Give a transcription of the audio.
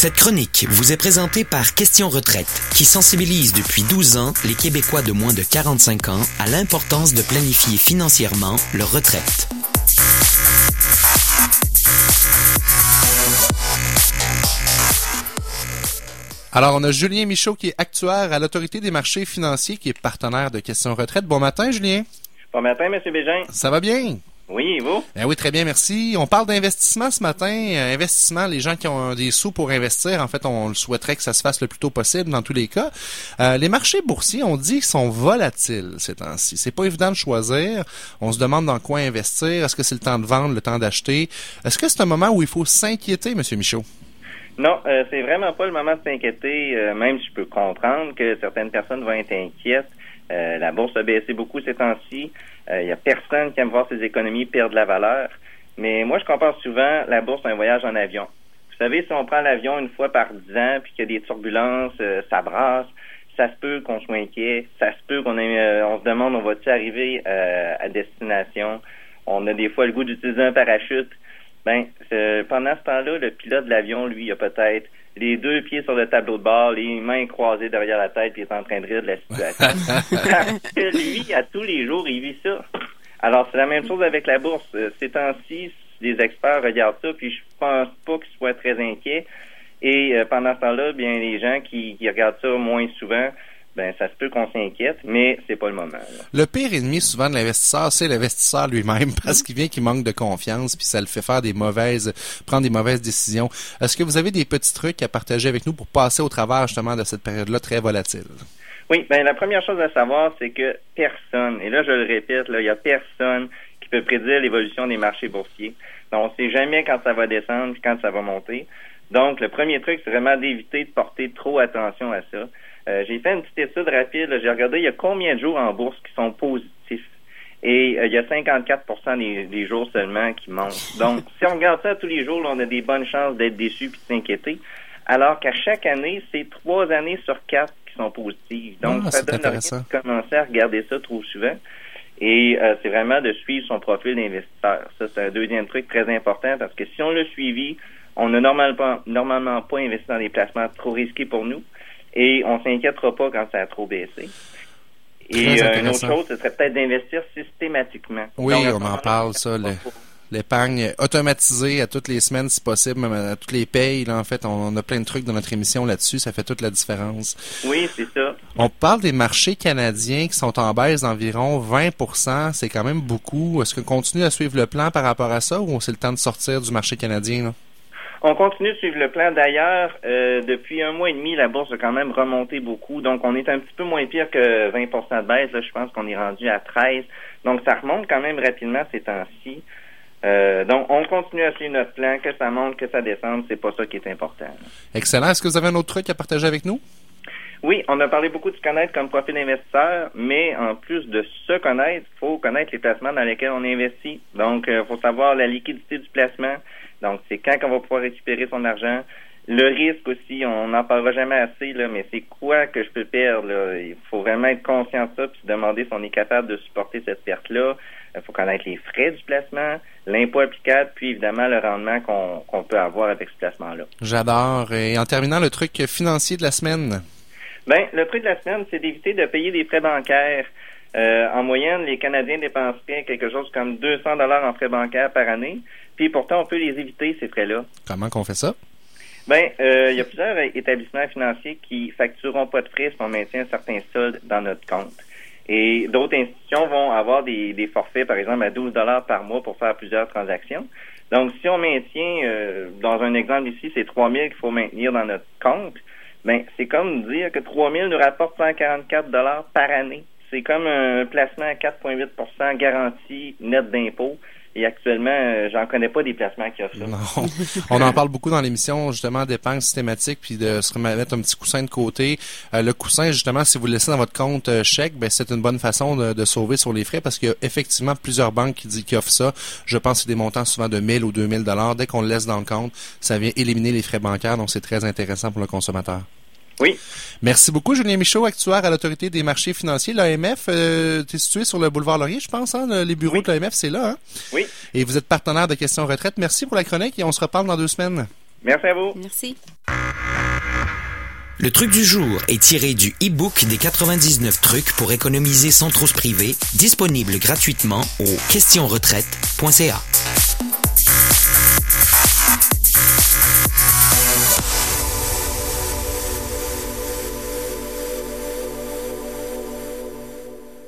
Cette chronique vous est présentée par Question Retraite, qui sensibilise depuis 12 ans les Québécois de moins de 45 ans à l'importance de planifier financièrement leur retraite. Alors, on a Julien Michaud qui est actuaire à l'Autorité des marchés financiers, qui est partenaire de Question Retraite. Bon matin, Julien. Bon matin, M. Bégin. Ça va bien? Oui, vous? Ben oui, très bien, merci. On parle d'investissement ce matin. Euh, investissement, les gens qui ont des sous pour investir, en fait, on le souhaiterait que ça se fasse le plus tôt possible dans tous les cas. Euh, les marchés boursiers, on dit sont volatiles ces temps-ci. C'est pas évident de choisir. On se demande dans quoi investir. Est-ce que c'est le temps de vendre, le temps d'acheter? Est-ce que c'est un moment où il faut s'inquiéter, M. Michaud? Non, euh, c'est vraiment pas le moment de s'inquiéter, euh, même si je peux comprendre que certaines personnes vont être inquiètes. Euh, la bourse a baissé beaucoup ces temps-ci. Il y a personne qui aime voir ses économies perdre la valeur. Mais moi, je compare souvent la bourse à un voyage en avion. Vous savez, si on prend l'avion une fois par dix ans, puis qu'il y a des turbulences, ça brasse, ça se peut qu'on soit inquiet, ça se peut qu'on ait, on se demande on va-t-il arriver à destination? On a des fois le goût d'utiliser un parachute. Ben, pendant ce temps-là, le pilote de l'avion, lui, il a peut-être les deux pieds sur le tableau de bord, les mains croisées derrière la tête, puis il est en train de rire de la situation. Parce que lui, à tous les jours, il vit ça. Alors, c'est la même chose avec la bourse. Euh, ces temps-ci, les experts regardent ça, puis je pense pas qu'ils soient très inquiets. Et euh, pendant ce temps-là, bien, les gens qui, qui regardent ça moins souvent, ben ça se peut qu'on s'inquiète, mais c'est pas le moment. Le pire ennemi souvent de l'investisseur, c'est l'investisseur lui-même parce qu'il vient qu'il manque de confiance puis ça le fait faire des mauvaises, prendre des mauvaises décisions. Est-ce que vous avez des petits trucs à partager avec nous pour passer au travers justement de cette période-là très volatile? Oui, ben la première chose à savoir, c'est que personne, et là je le répète, là, il y a personne qui peut prédire l'évolution des marchés boursiers. Donc, on sait jamais quand ça va descendre et quand ça va monter. Donc, le premier truc, c'est vraiment d'éviter de porter trop attention à ça. Euh, j'ai fait une petite étude rapide. J'ai regardé il y a combien de jours en bourse qui sont positifs. Et euh, il y a 54% des, des, jours seulement qui montent. Donc, si on regarde ça tous les jours, on a des bonnes chances d'être déçus et de s'inquiéter. Alors qu'à chaque année, c'est trois années sur quatre qui sont positives. Donc, ah, ça donne intéressant. de commencer à regarder ça trop souvent. Et euh, c'est vraiment de suivre son profil d'investisseur. Ça, c'est un deuxième truc très important parce que si on l'a suivi, on n'a normalement, normalement pas investi dans des placements trop risqués pour nous et on s'inquiétera pas quand ça a trop baissé. Et euh, une autre chose, ce serait peut-être d'investir systématiquement. Oui, on en parle, ça. L'épargne automatisée à toutes les semaines, si possible, même à toutes les payes. Là, en fait, on, a plein de trucs dans notre émission là-dessus. Ça fait toute la différence. Oui, c'est ça. On parle des marchés canadiens qui sont en baisse d'environ 20% C'est quand même beaucoup. Est-ce qu'on continue à suivre le plan par rapport à ça ou c'est le temps de sortir du marché canadien? Là? On continue de suivre le plan. D'ailleurs, euh, depuis un mois et demi, la bourse a quand même remonté beaucoup. Donc, on est un petit peu moins pire que 20% de baisse. Là, je pense qu'on est rendu à 13. Donc, ça remonte quand même rapidement ces temps-ci. Euh, donc, on continue à suivre notre plan. Que ça monte, que ça descende, c'est pas ça qui est important. Excellent. Est-ce que vous avez un autre truc à partager avec nous? Oui, on a parlé beaucoup de se connaître comme profil d'investisseur, mais en plus de se connaître, il faut connaître les placements dans lesquels on investit. Donc, il euh, faut savoir la liquidité du placement, donc, c'est quand qu'on va pouvoir récupérer son argent. Le risque aussi, on n'en parlera jamais assez, là, mais c'est quoi que je peux perdre? Là? Il faut vraiment être conscient de ça puis se demander si on est capable de supporter cette perte-là. Il faut connaître les frais du placement, l'impôt applicable, puis évidemment le rendement qu'on peut avoir avec ce placement-là. J'adore. Et en terminant, le truc financier de la semaine? Ben, le truc de la semaine, c'est d'éviter de payer des frais bancaires. Euh, en moyenne, les Canadiens dépenseraient quelque chose comme 200 dollars en frais bancaires par année. Puis pourtant, on peut les éviter, ces frais-là. Comment qu'on fait ça? Ben, euh, il y a plusieurs établissements financiers qui factureront pas de frais si on maintient certains soldes dans notre compte. Et d'autres institutions vont avoir des, forfaits, par exemple, à 12 dollars par mois pour faire plusieurs transactions. Donc, si on maintient, euh, dans un exemple ici, c'est 3 000 qu'il faut maintenir dans notre compte, ben, c'est comme dire que 3 000 nous rapporte 144 dollars par année. C'est comme un placement à 4,8% garantie net d'impôt. Et actuellement, euh, j'en connais pas des placements qui offrent ça. On en parle beaucoup dans l'émission, justement, d'épargne systématique, puis de se remettre un petit coussin de côté. Euh, le coussin, justement, si vous le laissez dans votre compte euh, chèque, ben, c'est une bonne façon de, sauver sur les frais parce qu'il y a effectivement plusieurs banques qui, qui offrent ça. Je pense que c'est des montants souvent de 1000 ou 2000 dollars. Dès qu'on le laisse dans le compte, ça vient éliminer les frais bancaires, donc c'est très intéressant pour le consommateur. Oui. Merci beaucoup, Julien Michaud, actuaire à l'Autorité des marchés financiers. L'AMF, euh, tu es situé sur le boulevard Laurier, je pense. Hein? Les bureaux de l'AMF, c'est là. Hein? Oui. Et vous êtes partenaire de Questions Retraite. Merci pour la chronique et on se reparle dans deux semaines. Merci à vous. Merci. Le truc du jour est tiré du e-book des 99 trucs pour économiser sans trop se priver, disponible gratuitement au questionretraite.ca.